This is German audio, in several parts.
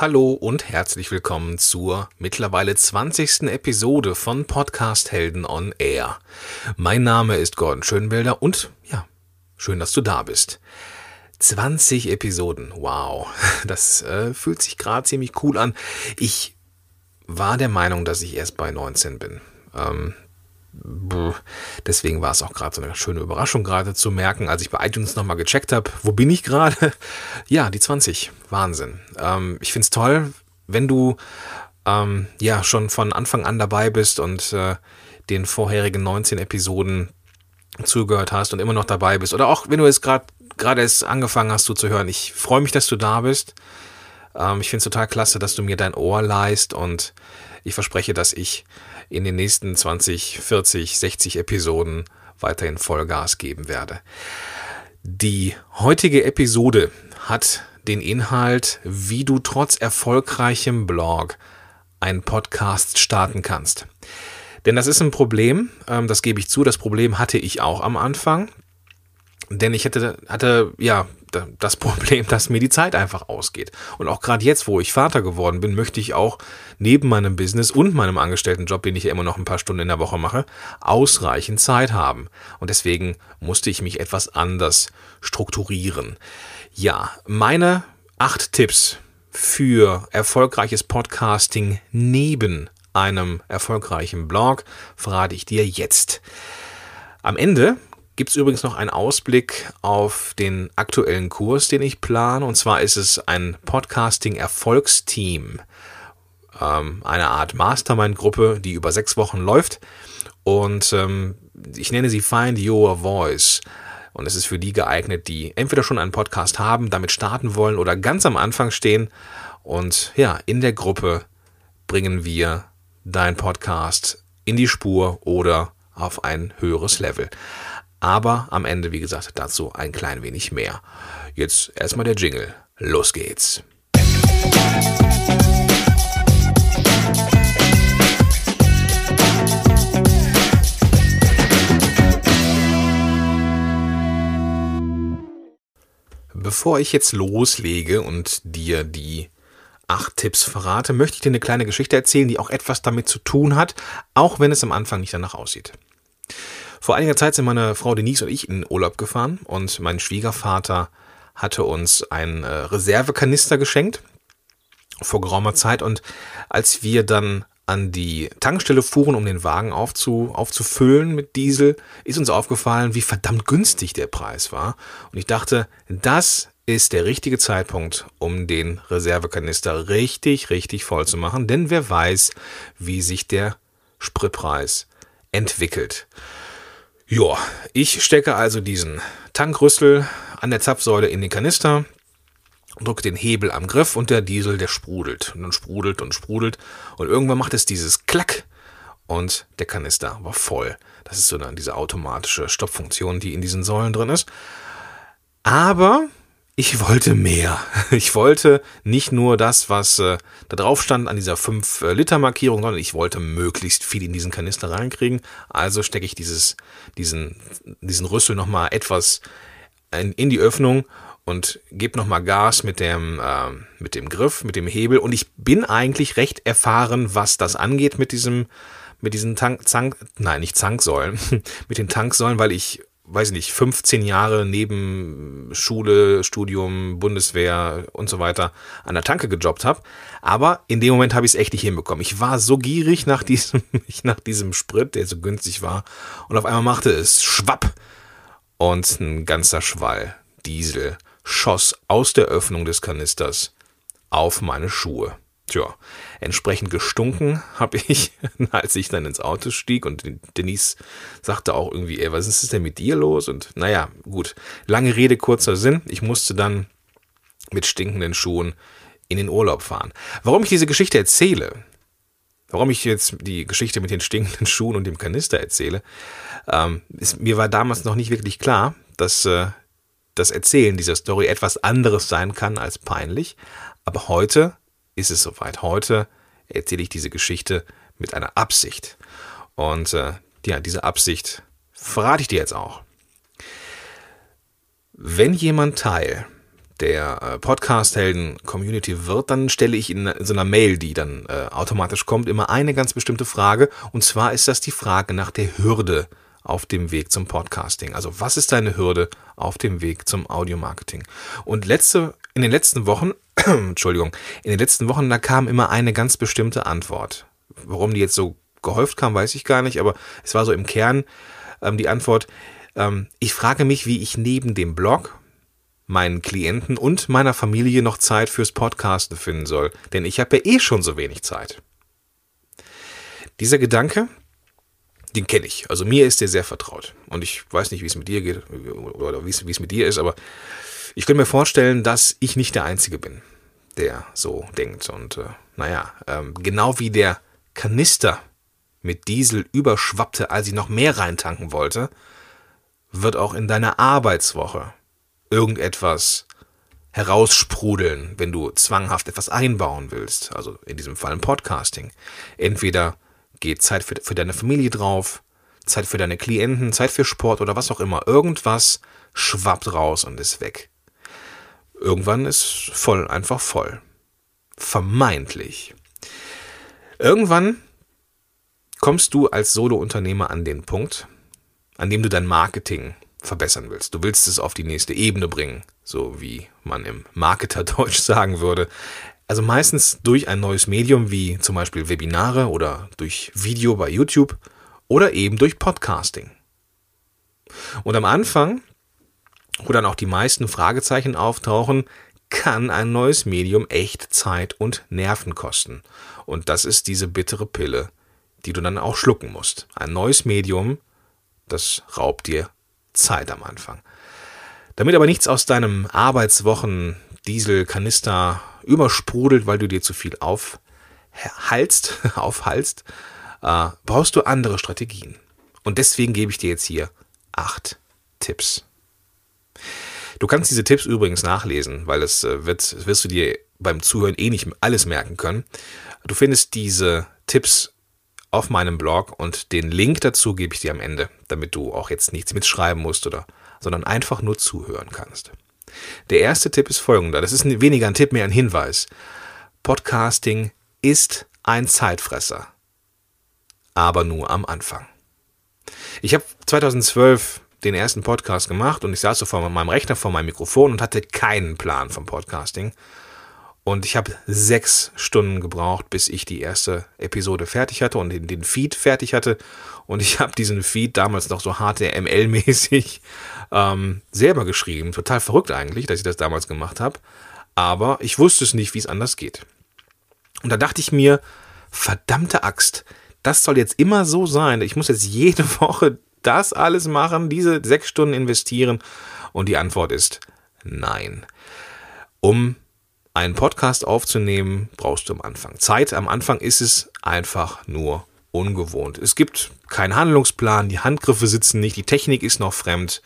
Hallo und herzlich willkommen zur mittlerweile 20. Episode von Podcast Helden on Air. Mein Name ist Gordon Schönwelder und ja, schön, dass du da bist. 20 Episoden, wow, das äh, fühlt sich gerade ziemlich cool an. Ich war der Meinung, dass ich erst bei 19 bin. Ähm, Deswegen war es auch gerade so eine schöne Überraschung gerade zu merken, als ich bei iTunes nochmal gecheckt habe, wo bin ich gerade? Ja, die 20. Wahnsinn. Ähm, ich finde es toll, wenn du ähm, ja schon von Anfang an dabei bist und äh, den vorherigen 19 Episoden zugehört hast und immer noch dabei bist. Oder auch wenn du es gerade gerade erst angefangen hast, du zu hören. Ich freue mich, dass du da bist. Ähm, ich finde es total klasse, dass du mir dein Ohr leist und ich verspreche, dass ich in den nächsten 20, 40, 60 Episoden weiterhin Vollgas geben werde. Die heutige Episode hat den Inhalt, wie du trotz erfolgreichem Blog einen Podcast starten kannst. Denn das ist ein Problem, ähm, das gebe ich zu, das Problem hatte ich auch am Anfang. Denn ich hatte, hatte ja das Problem, dass mir die Zeit einfach ausgeht. Und auch gerade jetzt, wo ich Vater geworden bin, möchte ich auch neben meinem Business und meinem Angestelltenjob, den ich ja immer noch ein paar Stunden in der Woche mache, ausreichend Zeit haben. Und deswegen musste ich mich etwas anders strukturieren. Ja, meine acht Tipps für erfolgreiches Podcasting neben einem erfolgreichen Blog verrate ich dir jetzt. Am Ende gibt es übrigens noch einen Ausblick auf den aktuellen Kurs, den ich plane. Und zwar ist es ein Podcasting-Erfolgsteam. Ähm, eine Art Mastermind-Gruppe, die über sechs Wochen läuft. Und ähm, ich nenne sie Find Your Voice. Und es ist für die geeignet, die entweder schon einen Podcast haben, damit starten wollen oder ganz am Anfang stehen. Und ja, in der Gruppe bringen wir dein Podcast in die Spur oder auf ein höheres Level. Aber am Ende, wie gesagt, dazu ein klein wenig mehr. Jetzt erstmal der Jingle. Los geht's. Bevor ich jetzt loslege und dir die acht Tipps verrate, möchte ich dir eine kleine Geschichte erzählen, die auch etwas damit zu tun hat, auch wenn es am Anfang nicht danach aussieht. Vor einiger Zeit sind meine Frau Denise und ich in Urlaub gefahren und mein Schwiegervater hatte uns einen äh, Reservekanister geschenkt vor geraumer Zeit und als wir dann an die Tankstelle fuhren, um den Wagen aufzu, aufzufüllen mit Diesel, ist uns aufgefallen, wie verdammt günstig der Preis war. Und ich dachte, das ist der richtige Zeitpunkt, um den Reservekanister richtig, richtig voll zu machen, denn wer weiß, wie sich der Spritpreis entwickelt. Ja, ich stecke also diesen Tankrüssel an der Zapfsäule in den Kanister, drücke den Hebel am Griff und der Diesel, der sprudelt und sprudelt und sprudelt und irgendwann macht es dieses Klack und der Kanister war voll. Das ist so dann diese automatische Stoppfunktion, die in diesen Säulen drin ist. Aber ich wollte mehr. Ich wollte nicht nur das, was äh, da drauf stand an dieser 5-Liter-Markierung, sondern ich wollte möglichst viel in diesen Kanister reinkriegen. Also stecke ich dieses, diesen, diesen Rüssel nochmal etwas in, in, die Öffnung und gebe nochmal Gas mit dem, äh, mit dem Griff, mit dem Hebel. Und ich bin eigentlich recht erfahren, was das angeht mit diesem, mit diesen Tank, Zank, nein, nicht Zanksäulen, mit den Tanksäulen, weil ich weiß ich nicht, 15 Jahre neben Schule, Studium, Bundeswehr und so weiter an der Tanke gejobbt habe. Aber in dem Moment habe ich es echt nicht hinbekommen. Ich war so gierig nach diesem, nach diesem Sprit, der so günstig war. Und auf einmal machte es schwapp. Und ein ganzer Schwall Diesel schoss aus der Öffnung des Kanisters auf meine Schuhe. Tja, entsprechend gestunken habe ich, als ich dann ins Auto stieg und Denise sagte auch irgendwie, ey, was ist denn mit dir los? Und naja, gut, lange Rede, kurzer Sinn. Ich musste dann mit stinkenden Schuhen in den Urlaub fahren. Warum ich diese Geschichte erzähle, warum ich jetzt die Geschichte mit den stinkenden Schuhen und dem Kanister erzähle, ähm, ist, mir war damals noch nicht wirklich klar, dass äh, das Erzählen dieser Story etwas anderes sein kann als peinlich. Aber heute ist es soweit. Heute erzähle ich diese Geschichte mit einer Absicht. Und äh, ja, diese Absicht verrate ich dir jetzt auch. Wenn jemand Teil der äh, Podcast-Helden-Community wird, dann stelle ich in, so einer Mail, die dann äh, automatisch kommt, immer eine ganz bestimmte Frage. Und zwar ist das die Frage nach der Hürde auf dem Weg zum Podcasting. Also was ist deine Hürde auf dem Weg zum Audio-Marketing? Und letzte, in den letzten Wochen, Entschuldigung, in den letzten Wochen, da kam immer eine ganz bestimmte Antwort. Warum die jetzt so gehäuft kam, weiß ich gar nicht, aber es war so im Kern ähm, die Antwort, ähm, ich frage mich, wie ich neben dem Blog, meinen Klienten und meiner Familie noch Zeit fürs Podcasten finden soll, denn ich habe ja eh schon so wenig Zeit. Dieser Gedanke, den kenne ich. Also mir ist der sehr vertraut. Und ich weiß nicht, wie es mit dir geht oder wie es mit dir ist, aber ich kann mir vorstellen, dass ich nicht der Einzige bin, der so denkt. Und äh, naja, ähm, genau wie der Kanister mit Diesel überschwappte, als ich noch mehr reintanken wollte, wird auch in deiner Arbeitswoche irgendetwas heraussprudeln, wenn du zwanghaft etwas einbauen willst. Also in diesem Fall ein Podcasting. Entweder geht Zeit für, für deine Familie drauf, Zeit für deine Klienten, Zeit für Sport oder was auch immer. Irgendwas schwappt raus und ist weg. Irgendwann ist voll einfach voll. Vermeintlich. Irgendwann kommst du als Solo-Unternehmer an den Punkt, an dem du dein Marketing verbessern willst. Du willst es auf die nächste Ebene bringen, so wie man im Marketerdeutsch sagen würde. Also meistens durch ein neues Medium wie zum Beispiel Webinare oder durch Video bei YouTube oder eben durch Podcasting. Und am Anfang, wo dann auch die meisten Fragezeichen auftauchen, kann ein neues Medium echt Zeit und Nerven kosten. Und das ist diese bittere Pille, die du dann auch schlucken musst. Ein neues Medium, das raubt dir Zeit am Anfang. Damit aber nichts aus deinem Arbeitswochen Dieselkanister übersprudelt, weil du dir zu viel aufhalst, aufhalst, äh, brauchst du andere Strategien. Und deswegen gebe ich dir jetzt hier acht Tipps. Du kannst diese Tipps übrigens nachlesen, weil das äh, wird, wirst du dir beim Zuhören eh nicht alles merken können. Du findest diese Tipps auf meinem Blog und den Link dazu gebe ich dir am Ende, damit du auch jetzt nichts mitschreiben musst oder, sondern einfach nur zuhören kannst. Der erste Tipp ist folgender. Das ist weniger ein Tipp, mehr ein Hinweis. Podcasting ist ein Zeitfresser. Aber nur am Anfang. Ich habe 2012 den ersten Podcast gemacht und ich saß so vor meinem Rechner, vor meinem Mikrofon und hatte keinen Plan vom Podcasting. Und ich habe sechs Stunden gebraucht, bis ich die erste Episode fertig hatte und den Feed fertig hatte. Und ich habe diesen Feed damals noch so HTML-mäßig ähm, selber geschrieben. Total verrückt eigentlich, dass ich das damals gemacht habe. Aber ich wusste es nicht, wie es anders geht. Und da dachte ich mir, verdammte Axt, das soll jetzt immer so sein. Ich muss jetzt jede Woche das alles machen, diese sechs Stunden investieren. Und die Antwort ist nein. Um einen Podcast aufzunehmen, brauchst du am Anfang Zeit. Am Anfang ist es einfach nur ungewohnt. Es gibt keinen Handlungsplan, die Handgriffe sitzen nicht, die Technik ist noch fremd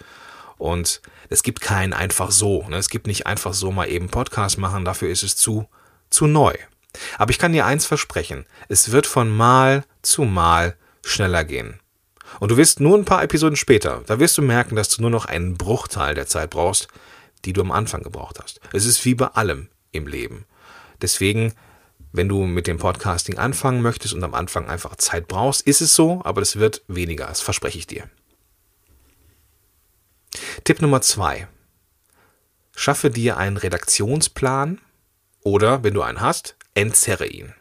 und es gibt keinen einfach so. Ne? Es gibt nicht einfach so mal eben Podcast machen, dafür ist es zu, zu neu. Aber ich kann dir eins versprechen, es wird von Mal zu Mal schneller gehen. Und du wirst nur ein paar Episoden später, da wirst du merken, dass du nur noch einen Bruchteil der Zeit brauchst, die du am Anfang gebraucht hast. Es ist wie bei allem im Leben. Deswegen, wenn du mit dem Podcasting anfangen möchtest und am Anfang einfach Zeit brauchst, ist es so, aber es wird weniger, das verspreche ich dir. Tipp Nummer zwei. Schaffe dir einen Redaktionsplan oder, wenn du einen hast, entzerre ihn.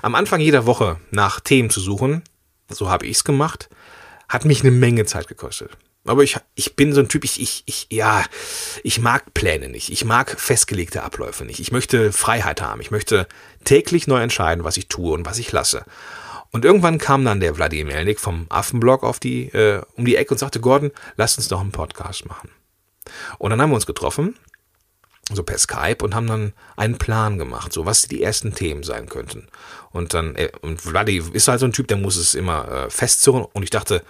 Am Anfang jeder Woche nach Themen zu suchen, so habe ich es gemacht, hat mich eine Menge Zeit gekostet. Aber ich, ich bin so ein Typ, ich, ich, ich, ja, ich mag Pläne nicht. Ich mag festgelegte Abläufe nicht. Ich möchte Freiheit haben. Ich möchte täglich neu entscheiden, was ich tue und was ich lasse. Und irgendwann kam dann der Wladimir Melnik vom Affenblog auf die, äh, um die Ecke und sagte, Gordon, lass uns doch einen Podcast machen. Und dann haben wir uns getroffen, so per Skype, und haben dann einen Plan gemacht, so was die ersten Themen sein könnten. Und dann, äh, und Vladi ist halt so ein Typ, der muss es immer äh, festzurren. Und ich dachte,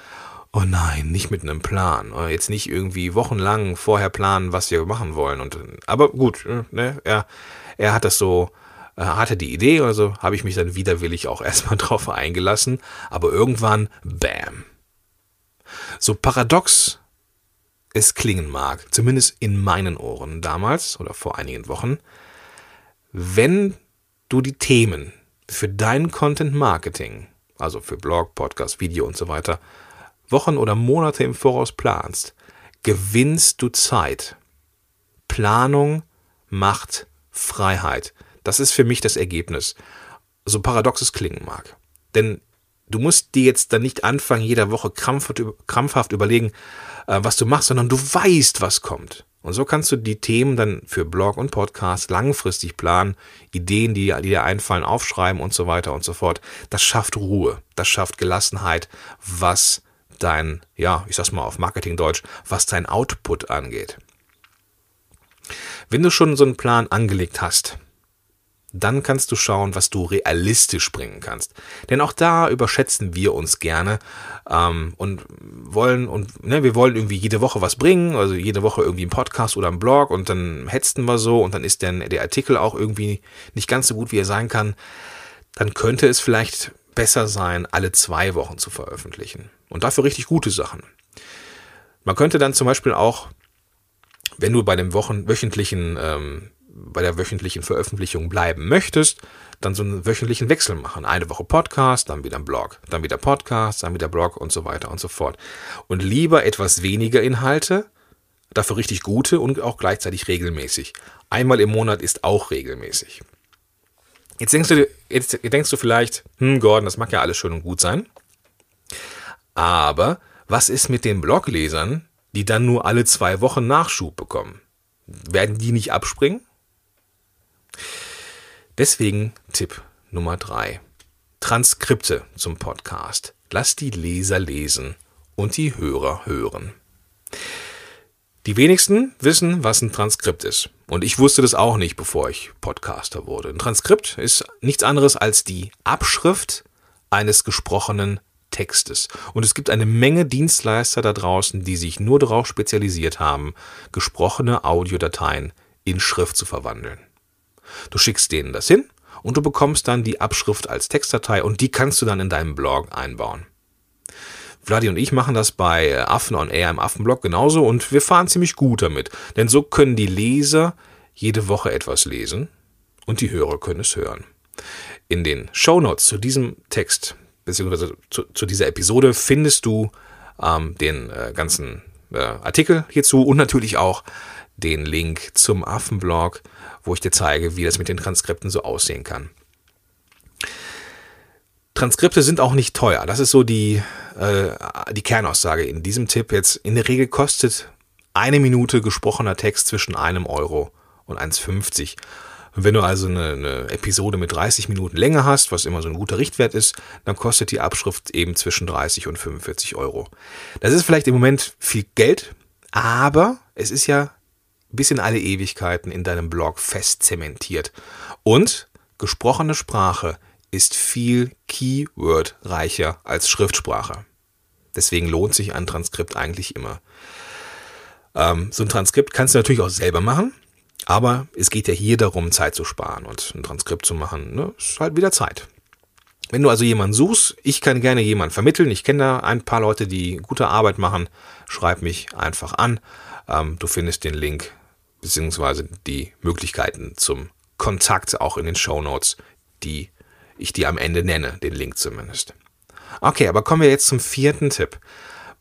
oh nein, nicht mit einem Plan. Oder jetzt nicht irgendwie wochenlang vorher planen, was wir machen wollen. Und, aber gut, äh, ne, er, er hat das so, er hatte die Idee, also habe ich mich dann widerwillig auch erstmal drauf eingelassen. Aber irgendwann, bam. So paradox es klingen mag, zumindest in meinen Ohren damals oder vor einigen Wochen, wenn du die Themen für dein Content Marketing, also für Blog, Podcast, Video und so weiter, Wochen oder Monate im Voraus planst, gewinnst du Zeit. Planung macht Freiheit. Das ist für mich das Ergebnis. So paradox es klingen mag. Denn du musst dir jetzt dann nicht anfangen, jeder Woche krampfhaft, überlegen, äh, was du machst, sondern du weißt, was kommt. Und so kannst du die Themen dann für Blog und Podcast langfristig planen, Ideen, die, die dir einfallen, aufschreiben und so weiter und so fort. Das schafft Ruhe, das schafft Gelassenheit, was dein, ja, ich sag's mal auf Marketingdeutsch, was dein Output angeht. Wenn du schon so einen Plan angelegt hast, dann kannst du schauen, was du realistisch bringen kannst. Denn auch da überschätzen wir uns gerne ähm, und wollen und ne, wir wollen irgendwie jede Woche was bringen, also jede Woche irgendwie ein Podcast oder ein Blog und dann hetzen wir so und dann ist dann der Artikel auch irgendwie nicht ganz so gut, wie er sein kann. Dann könnte es vielleicht besser sein, alle zwei Wochen zu veröffentlichen und dafür richtig gute Sachen. Man könnte dann zum Beispiel auch, wenn du bei dem Wochen, wöchentlichen ähm, bei der wöchentlichen Veröffentlichung bleiben möchtest, dann so einen wöchentlichen Wechsel machen. Eine Woche Podcast, dann wieder ein Blog, dann wieder Podcast, dann wieder Blog und so weiter und so fort. Und lieber etwas weniger Inhalte, dafür richtig gute und auch gleichzeitig regelmäßig. Einmal im Monat ist auch regelmäßig. Jetzt denkst du, jetzt denkst du vielleicht, hm, Gordon, das mag ja alles schön und gut sein. Aber was ist mit den Bloglesern, die dann nur alle zwei Wochen Nachschub bekommen? Werden die nicht abspringen? Deswegen Tipp Nummer drei: Transkripte zum Podcast. Lass die Leser lesen und die Hörer hören. Die wenigsten wissen, was ein Transkript ist. Und ich wusste das auch nicht, bevor ich Podcaster wurde. Ein Transkript ist nichts anderes als die Abschrift eines gesprochenen Textes. Und es gibt eine Menge Dienstleister da draußen, die sich nur darauf spezialisiert haben, gesprochene Audiodateien in Schrift zu verwandeln. Du schickst denen das hin und du bekommst dann die Abschrift als Textdatei und die kannst du dann in deinem Blog einbauen. Vladi und ich machen das bei Affen on Air im Affenblog genauso und wir fahren ziemlich gut damit, denn so können die Leser jede Woche etwas lesen und die Hörer können es hören. In den Show Notes zu diesem Text bzw. Zu, zu, dieser Episode findest du ähm, den äh, ganzen äh, Artikel hierzu und natürlich auch den Link zum Affenblog wo ich dir zeige, wie das mit den Transkripten so aussehen kann. Transkripte sind auch nicht teuer. Das ist so die, äh, die Kernaussage in diesem Tipp. Jetzt in der Regel kostet eine Minute gesprochener Text zwischen einem Euro und 1,50. wenn du also eine, eine, Episode mit 30 Minuten Länge hast, was immer so ein guter Richtwert ist, dann kostet die Abschrift eben zwischen 30 und 45 Euro. Das ist vielleicht im Moment viel Geld, aber es ist ja bis in alle Ewigkeiten in deinem Blog fest zementiert. Und gesprochene Sprache ist viel Keyword-reicher als Schriftsprache. Deswegen lohnt sich ein Transkript eigentlich immer. Ähm, so ein Transkript kannst du natürlich auch selber machen, aber es geht ja hier darum, Zeit zu sparen. Und ein Transkript zu machen, ne, ist halt wieder Zeit. Wenn du also jemanden suchst, ich kann gerne jemanden vermitteln. Ich kenne da ein paar Leute, die gute Arbeit machen. Schreib mich einfach an. Ähm, du findest den Link beziehungsweise die Möglichkeiten zum Kontakt auch in den Show Notes, die ich dir am Ende nenne, den Link zumindest. Okay, aber kommen wir jetzt zum vierten Tipp.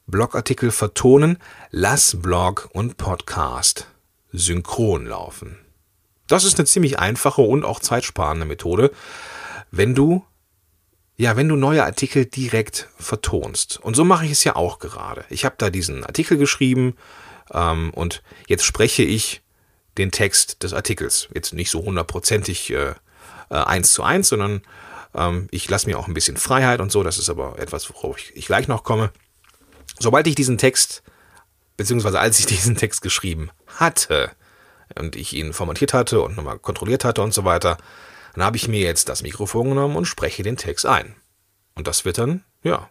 Blogartikel vertonen, lass Blog und Podcast synchron laufen. Das ist eine ziemlich einfache und auch zeitsparende Methode, wenn du ja, wenn du neue Artikel direkt vertonst. Und so mache ich es ja auch gerade. Ich habe da diesen Artikel geschrieben ähm, und jetzt spreche ich den Text des Artikels. Jetzt nicht so hundertprozentig äh, äh, eins zu eins, sondern ähm, ich lasse mir auch ein bisschen Freiheit und so. Das ist aber etwas, worauf ich, ich gleich noch komme. Sobald ich diesen Text, beziehungsweise als ich diesen Text geschrieben hatte und ich ihn formatiert hatte und nochmal kontrolliert hatte und so weiter, dann habe ich mir jetzt das Mikrofon genommen und spreche den Text ein. Und das wird dann, ja,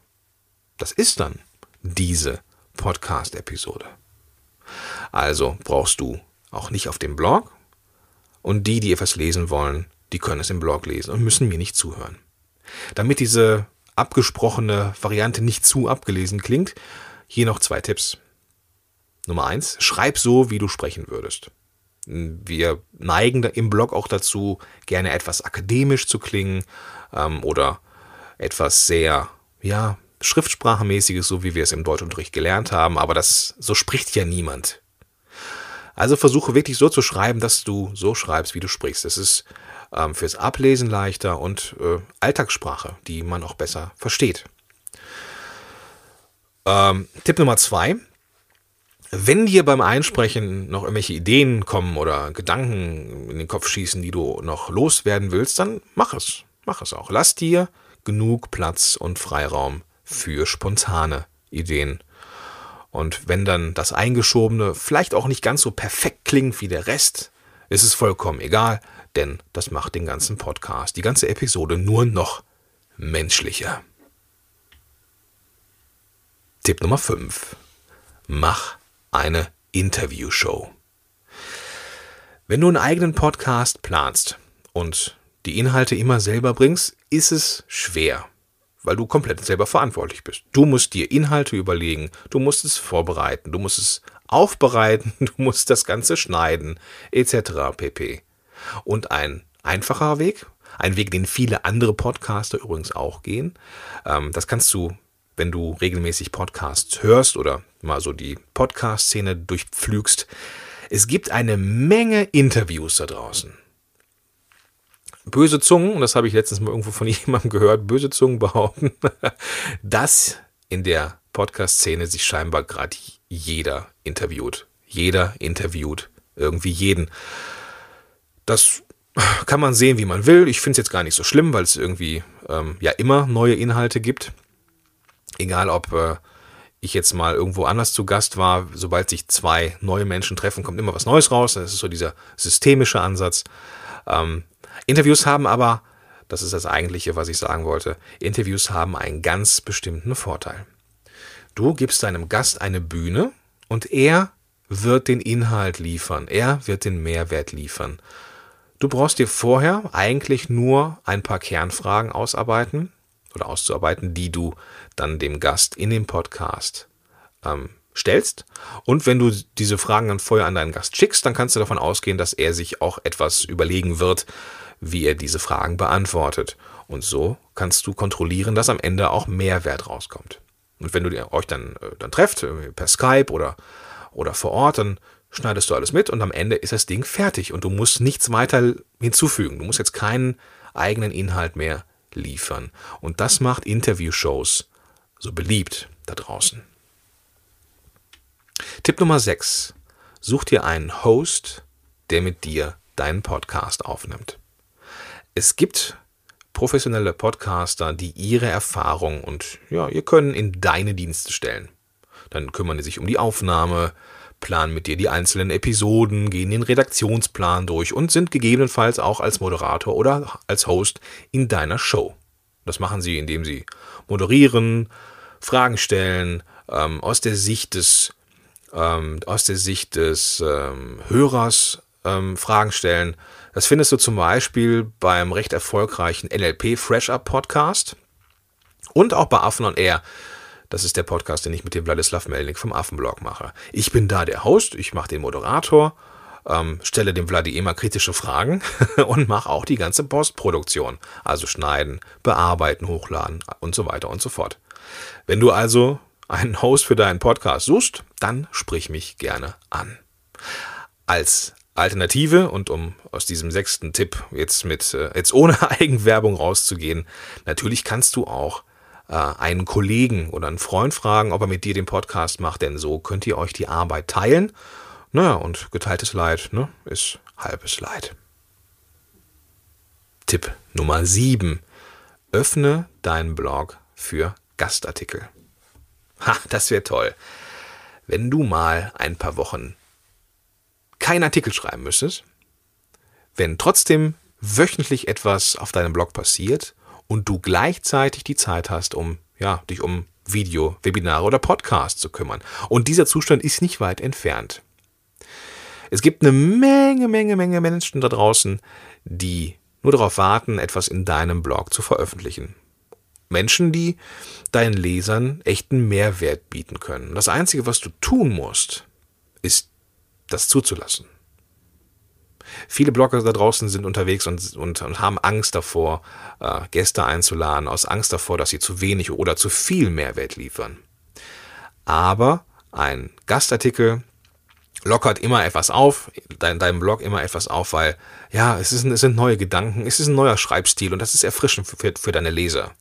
das ist dann diese Podcast-Episode. Also brauchst du auch nicht auf dem Blog. Und die, die etwas lesen wollen, die können es im Blog lesen und müssen mir nicht zuhören. Damit diese abgesprochene Variante nicht zu abgelesen klingt, hier noch zwei Tipps. Nummer eins, schreib so, wie du sprechen würdest. Wir neigen im Blog auch dazu, gerne etwas akademisch zu klingen ähm, oder etwas sehr, ja, Schriftsprachemäßiges, so wie wir es im Deutschunterricht gelernt haben, aber das, so spricht ja niemand. Also versuche wirklich so zu schreiben, dass du so schreibst, wie du sprichst. Das ist ähm, fürs Ablesen leichter und äh, Alltagssprache, die man auch besser versteht. Ähm, Tipp Nummer zwei. Wenn dir beim Einsprechen noch irgendwelche Ideen kommen oder Gedanken in den Kopf schießen, die du noch loswerden willst, dann mach es. Mach es auch. Lass dir genug Platz und Freiraum für spontane Ideen. Und wenn dann das Eingeschobene vielleicht auch nicht ganz so perfekt klingt wie der Rest, ist es vollkommen egal, denn das macht den ganzen Podcast, die ganze Episode nur noch menschlicher. Tipp Nummer 5. Mach eine Interviewshow. Wenn du einen eigenen Podcast planst und die Inhalte immer selber bringst, ist es schwer, weil du komplett selber verantwortlich bist. Du musst dir Inhalte überlegen, du musst es vorbereiten, du musst es aufbereiten, du musst das Ganze schneiden, etc. pp. Und ein einfacher Weg, ein Weg, den viele andere Podcaster übrigens auch gehen, ähm, das kannst du wenn du regelmäßig Podcasts hörst oder mal so die Podcast-Szene durchpflügst. Es gibt eine Menge Interviews da draußen. Böse Zungen, und das habe ich letztens mal irgendwo von jemandem gehört, böse Zungen behaupten, dass in der Podcast-Szene sich scheinbar gerade jeder interviewt. Jeder interviewt irgendwie jeden. Das kann man sehen, wie man will. Ich finde es jetzt gar nicht so schlimm, weil es irgendwie ähm, ja immer neue Inhalte gibt egal ob äh, ich jetzt mal irgendwo anders zu Gast war, sobald sich zwei neue Menschen treffen, kommt immer was Neues raus. Das ist so dieser systemische Ansatz. Ähm, Interviews haben aber, das ist das eigentliche, was ich sagen wollte, Interviews haben einen ganz bestimmten Vorteil. Du gibst deinem Gast eine Bühne und er wird den Inhalt liefern, er wird den Mehrwert liefern. Du brauchst dir vorher eigentlich nur ein paar Kernfragen ausarbeiten, oder auszuarbeiten, die du dann dem Gast in dem Podcast ähm, stellst. Und wenn du diese Fragen dann vorher an deinen Gast schickst, dann kannst du davon ausgehen, dass er sich auch etwas überlegen wird, wie er diese Fragen beantwortet. Und so kannst du kontrollieren, dass am Ende auch Mehrwert rauskommt. Und wenn du euch dann, äh, dann trefft, per Skype oder, oder vor Ort, dann schneidest du alles mit und am Ende ist das Ding fertig und du musst nichts weiter hinzufügen. Du musst jetzt keinen eigenen Inhalt mehr liefern. Und das macht Interviewshows so beliebt da draußen. Tipp Nummer 6. Such dir einen Host, der mit dir deinen Podcast aufnimmt. Es gibt professionelle Podcaster, die ihre Erfahrung und ja, ihr Können in deine Dienste stellen. Dann kümmern die sich um die Aufnahme, planen mit dir die einzelnen Episoden, gehen den Redaktionsplan durch und sind gegebenenfalls auch als Moderator oder als Host in deiner Show. Das machen sie, indem sie moderieren, Fragen stellen, ähm, aus der Sicht des, ähm, aus der Sicht des ähm, Hörers ähm, Fragen stellen. Das findest du zum Beispiel beim recht erfolgreichen NLP Fresh Up Podcast und auch bei Affen on Air. Das ist der Podcast, den ich mit dem Wladislav Melnik vom Affenblog mache. Ich bin da der Host, ich mache den Moderator, ähm, stelle dem Vladi immer kritische Fragen und mache auch die ganze Postproduktion. Also schneiden, bearbeiten, hochladen und so weiter und so fort. Wenn du also einen Host für deinen Podcast suchst, dann sprich mich gerne an. Als Alternative und um aus diesem sechsten Tipp jetzt mit äh, jetzt ohne Eigenwerbung rauszugehen, natürlich kannst du auch äh, einen Kollegen oder einen Freund fragen, ob er mit dir den Podcast macht, denn so könnt ihr euch die Arbeit teilen. Naja, und geteiltes Leid ne, ist halbes Leid. Tipp Nummer 7. Öffne deinen Blog für Gastartikel. Ha, das wäre toll. Wenn du mal ein paar Wochen keinen Artikel schreiben müsstest, wenn trotzdem wöchentlich etwas auf deinem Blog passiert und du gleichzeitig die Zeit hast, um ja, dich um Video, Webinare oder Podcasts zu kümmern. Und dieser Zustand ist nicht weit entfernt. Es gibt eine Menge, Menge, Menge Menschen da draußen, die nur darauf warten, etwas in deinem Blog zu veröffentlichen. Menschen, die deinen Lesern echten Mehrwert bieten können. Das Einzige, was du tun musst, ist, das zuzulassen. Viele Blogger da draußen sind unterwegs und, und, und haben Angst davor, äh, Gäste einzuladen, aus Angst davor, dass sie zu wenig oder zu viel Mehrwert liefern. Aber ein Gastartikel lockert immer etwas auf, dein, deinem Blog immer etwas auf, weil ja, es, ist, es sind neue Gedanken, es ist ein neuer Schreibstil und das ist erfrischend für, für deine Leser.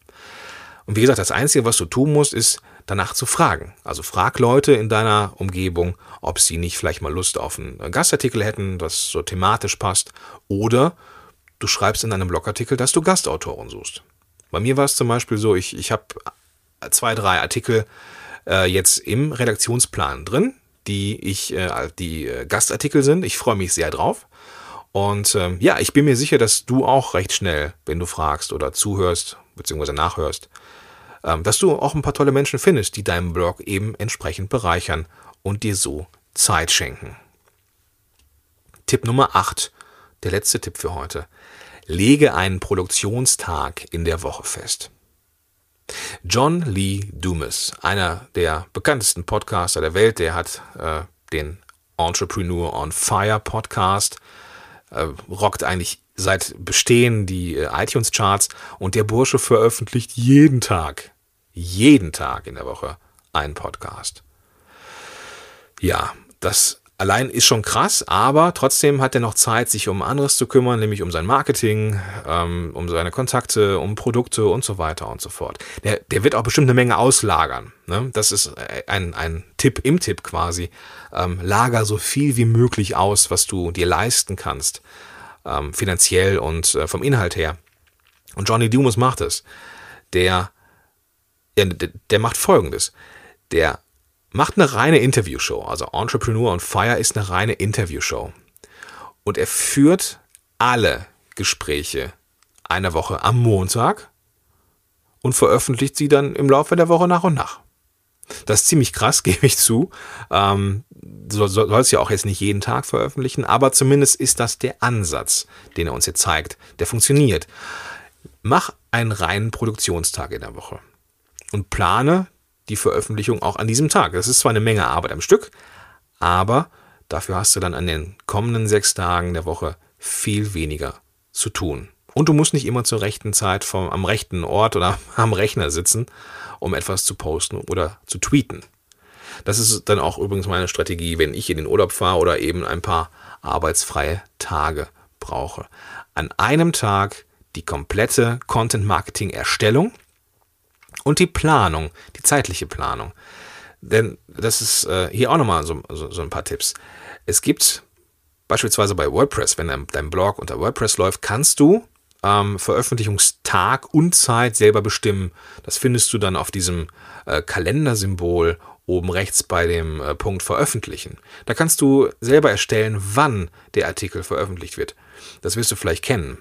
Und wie gesagt, das Einzige, was du tun musst, ist danach zu fragen. Also frag Leute in deiner Umgebung, ob sie nicht vielleicht mal Lust auf einen Gastartikel hätten, das so thematisch passt. Oder du schreibst in deinem Blogartikel, dass du Gastautoren suchst. Bei mir war es zum Beispiel so, ich, ich habe zwei, drei Artikel äh, jetzt im Redaktionsplan drin, die ich, äh, die äh, Gastartikel sind. Ich freue mich sehr drauf. Und ähm, ja, ich bin mir sicher, dass du auch recht schnell, wenn du fragst oder zuhörst bzw. nachhörst, dass du auch ein paar tolle Menschen findest, die deinen Blog eben entsprechend bereichern und dir so Zeit schenken. Tipp Nummer 8, der letzte Tipp für heute. Lege einen Produktionstag in der Woche fest. John Lee Dumas, einer der bekanntesten Podcaster der Welt, der hat äh, den Entrepreneur on Fire Podcast, äh, rockt eigentlich seit Bestehen die äh, iTunes-Charts und der Bursche veröffentlicht jeden Tag jeden Tag in der Woche einen Podcast. Ja, das allein ist schon krass, aber trotzdem hat er noch Zeit, sich um anderes zu kümmern, nämlich um sein Marketing, ähm, um seine Kontakte, um Produkte und so weiter und so fort. Der, der wird auch bestimmt eine Menge auslagern. Ne? Das ist ein, ein Tipp im Tipp quasi. Ähm, lager so viel wie möglich aus, was du dir leisten kannst, ähm, finanziell und äh, vom Inhalt her. Und Johnny Dumas macht es. Der der, der macht folgendes. Der macht eine reine Interviewshow. Also Entrepreneur on Fire ist eine reine Interviewshow. Und er führt alle Gespräche einer Woche am Montag und veröffentlicht sie dann im Laufe der Woche nach und nach. Das ist ziemlich krass, gebe ich zu. Ähm, soll, es ja auch jetzt nicht jeden Tag veröffentlichen, aber zumindest ist das der Ansatz, den er uns jetzt zeigt. Der funktioniert. Mach einen reinen Produktionstag in der Woche und plane die Veröffentlichung auch an diesem Tag. Das ist zwar eine Menge Arbeit am Stück, aber dafür hast du dann an den kommenden sechs Tagen der Woche viel weniger zu tun. Und du musst nicht immer zur rechten Zeit vom, am rechten Ort oder am Rechner sitzen, um etwas zu posten oder zu tweeten. Das ist dann auch übrigens meine Strategie, wenn ich in den Urlaub fahre oder eben ein paar arbeitsfreie Tage brauche. An einem Tag die komplette Content-Marketing-Erstellung und die Planung, die zeitliche Planung. Denn das ist äh, hier auch nochmal so, so, so ein paar Tipps. Es gibt beispielsweise bei WordPress, wenn dein, dein Blog unter WordPress läuft, kannst du ähm, Veröffentlichungstag und Zeit selber bestimmen. Das findest du dann auf diesem äh, Kalendersymbol oben rechts bei dem äh, Punkt Veröffentlichen. Da kannst du selber erstellen, wann der Artikel veröffentlicht wird. Das wirst du vielleicht kennen.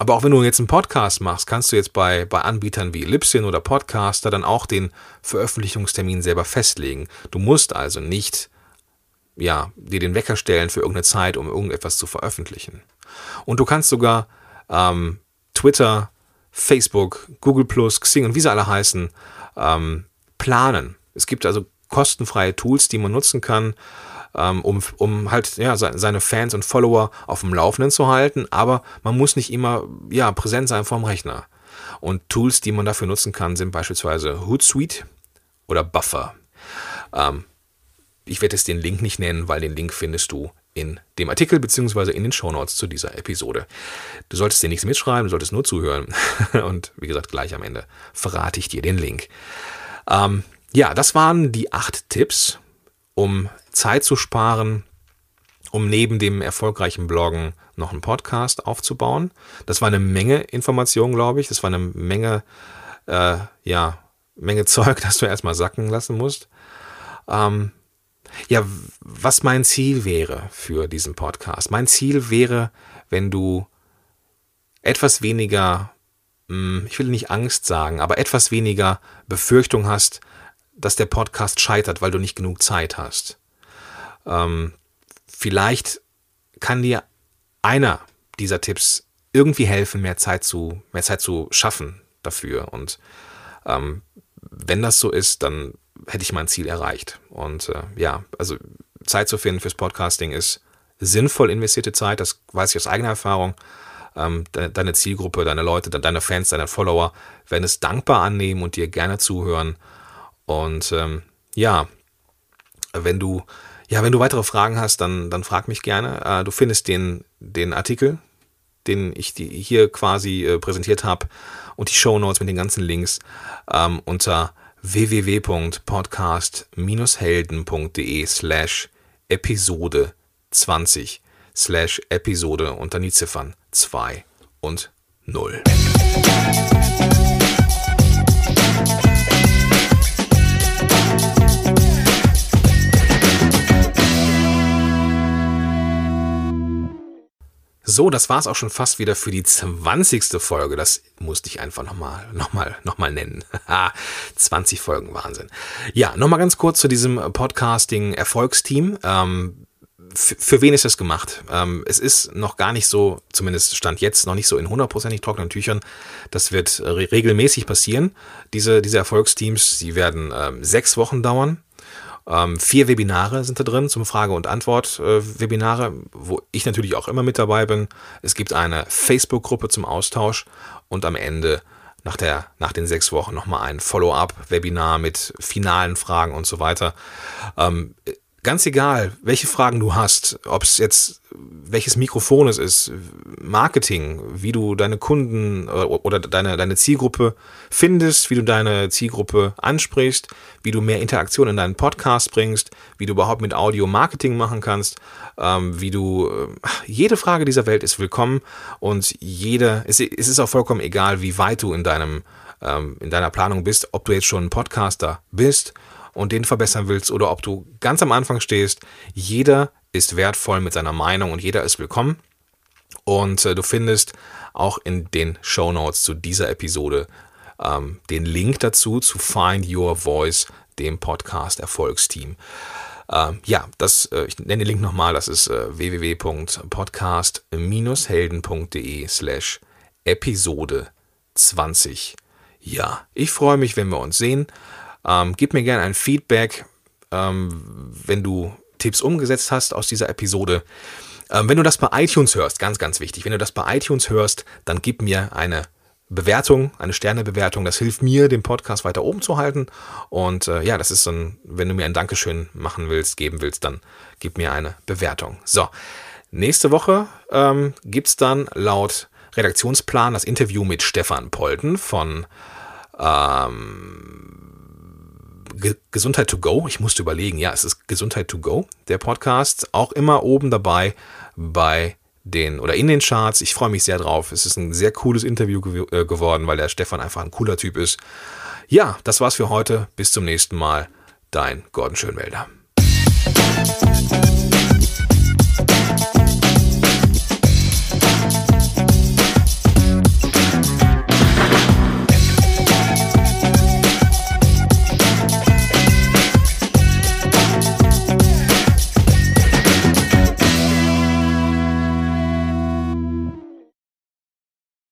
Aber auch wenn du jetzt einen Podcast machst, kannst du jetzt bei, bei Anbietern wie Libsyn oder Podcaster dann auch den Veröffentlichungstermin selber festlegen. Du musst also nicht ja, dir den Wecker stellen für irgendeine Zeit, um irgendetwas zu veröffentlichen. Und du kannst sogar ähm, Twitter, Facebook, Google Xing und wie sie alle heißen, ähm, planen. Es gibt also kostenfreie Tools, die man nutzen kann, ähm, um, um halt ja, seine Fans und Follower auf dem Laufenden zu halten, aber man muss nicht immer ja, präsent sein vorm Rechner. Und Tools, die man dafür nutzen kann, sind beispielsweise Hootsuite oder Buffer. Ähm, ich werde jetzt den Link nicht nennen, weil den Link findest du in dem Artikel beziehungsweise in den Shownotes zu dieser Episode. Du solltest dir nichts mitschreiben, du solltest nur zuhören. Und wie gesagt, gleich am Ende verrate ich dir den Link. Ähm, ja, das waren die acht Tipps, um Zeit zu sparen, um neben dem erfolgreichen Bloggen noch einen Podcast aufzubauen. Das war eine Menge Informationen, glaube ich. Das war eine Menge, äh, ja, Menge Zeug, das du erstmal sacken lassen musst. Ähm, ja, was mein Ziel wäre für diesen Podcast. Mein Ziel wäre, wenn du etwas weniger, hm, ich will nicht Angst sagen, aber etwas weniger Befürchtung hast, dass der Podcast scheitert, weil du nicht genug Zeit hast. Ähm, vielleicht kann dir einer dieser Tipps irgendwie helfen, mehr Zeit zu, mehr Zeit zu schaffen dafür. Und ähm, wenn das so ist, dann hätte ich mein Ziel erreicht. Und äh, ja, also Zeit zu finden fürs Podcasting ist sinnvoll investierte Zeit, das weiß ich aus eigener Erfahrung. Ähm, deine Zielgruppe, deine Leute, deine Fans, deine Follower werden es dankbar annehmen und dir gerne zuhören. Und ähm, ja, wenn du ja, wenn du weitere Fragen hast, dann, dann frag mich gerne. Äh, du findest den, den Artikel, den ich hier quasi äh, präsentiert habe und die Show Notes mit den ganzen Links ähm, unter www.podcast-helden.de slash Episode 20 slash Episode und dann die Ziffern 2 und 0. So, das war es auch schon fast wieder für die 20. Folge. Das musste ich einfach nochmal noch mal, noch mal nennen. 20 Folgen, Wahnsinn. Ja, nochmal ganz kurz zu diesem Podcasting-Erfolgsteam. Ähm, für wen ist das gemacht? Ähm, es ist noch gar nicht so, zumindest Stand jetzt, noch nicht so in hundertprozentig trockenen Tüchern. Das wird re regelmäßig passieren. Diese, diese Erfolgsteams, sie werden ähm, sechs Wochen dauern. Ähm, vier Webinare sind da drin zum Frage- und Antwort-Webinare, äh, wo ich natürlich auch immer mit dabei bin. Es gibt eine Facebook-Gruppe zum Austausch und am Ende nach, der, nach den sechs Wochen nochmal ein Follow-up-Webinar mit finalen Fragen und so weiter. Ähm, ganz egal, welche Fragen du hast, ob es jetzt welches Mikrofon es ist, Marketing, wie du deine Kunden äh, oder deine, deine Zielgruppe findest, wie du deine Zielgruppe ansprichst, wie du mehr Interaktion in deinen Podcast bringst, wie du überhaupt mit Audio Marketing machen kannst, ähm, wie du, äh, jede Frage dieser Welt ist willkommen und jede, es, ist auch vollkommen egal, wie weit du in deinem, ähm, in deiner Planung bist, ob du jetzt schon ein Podcaster bist und den verbessern willst oder ob du ganz am Anfang stehst. Jeder ist wertvoll mit seiner Meinung und jeder ist willkommen. Und äh, du findest auch in den Show Notes zu dieser Episode ähm, den Link dazu zu Find Your Voice, dem Podcast Erfolgsteam. Ähm, ja, das, äh, ich nenne den Link nochmal, das ist äh, www.podcast-helden.de slash Episode 20. Ja, ich freue mich, wenn wir uns sehen. Ähm, gib mir gerne ein Feedback, ähm, wenn du Tipps umgesetzt hast aus dieser Episode. Ähm, wenn du das bei iTunes hörst, ganz, ganz wichtig, wenn du das bei iTunes hörst, dann gib mir eine Bewertung, eine Sternebewertung. Das hilft mir, den Podcast weiter oben zu halten. Und äh, ja, das ist so ein, wenn du mir ein Dankeschön machen willst, geben willst, dann gib mir eine Bewertung. So, nächste Woche ähm, gibt dann laut Redaktionsplan das Interview mit Stefan Polten von ähm, Gesundheit to go. Ich musste überlegen, ja, es ist Gesundheit to go, der Podcast. Auch immer oben dabei bei den oder in den Charts. Ich freue mich sehr drauf. Es ist ein sehr cooles Interview gew äh, geworden, weil der Stefan einfach ein cooler Typ ist. Ja, das war's für heute. Bis zum nächsten Mal. Dein Gordon Schönwälder.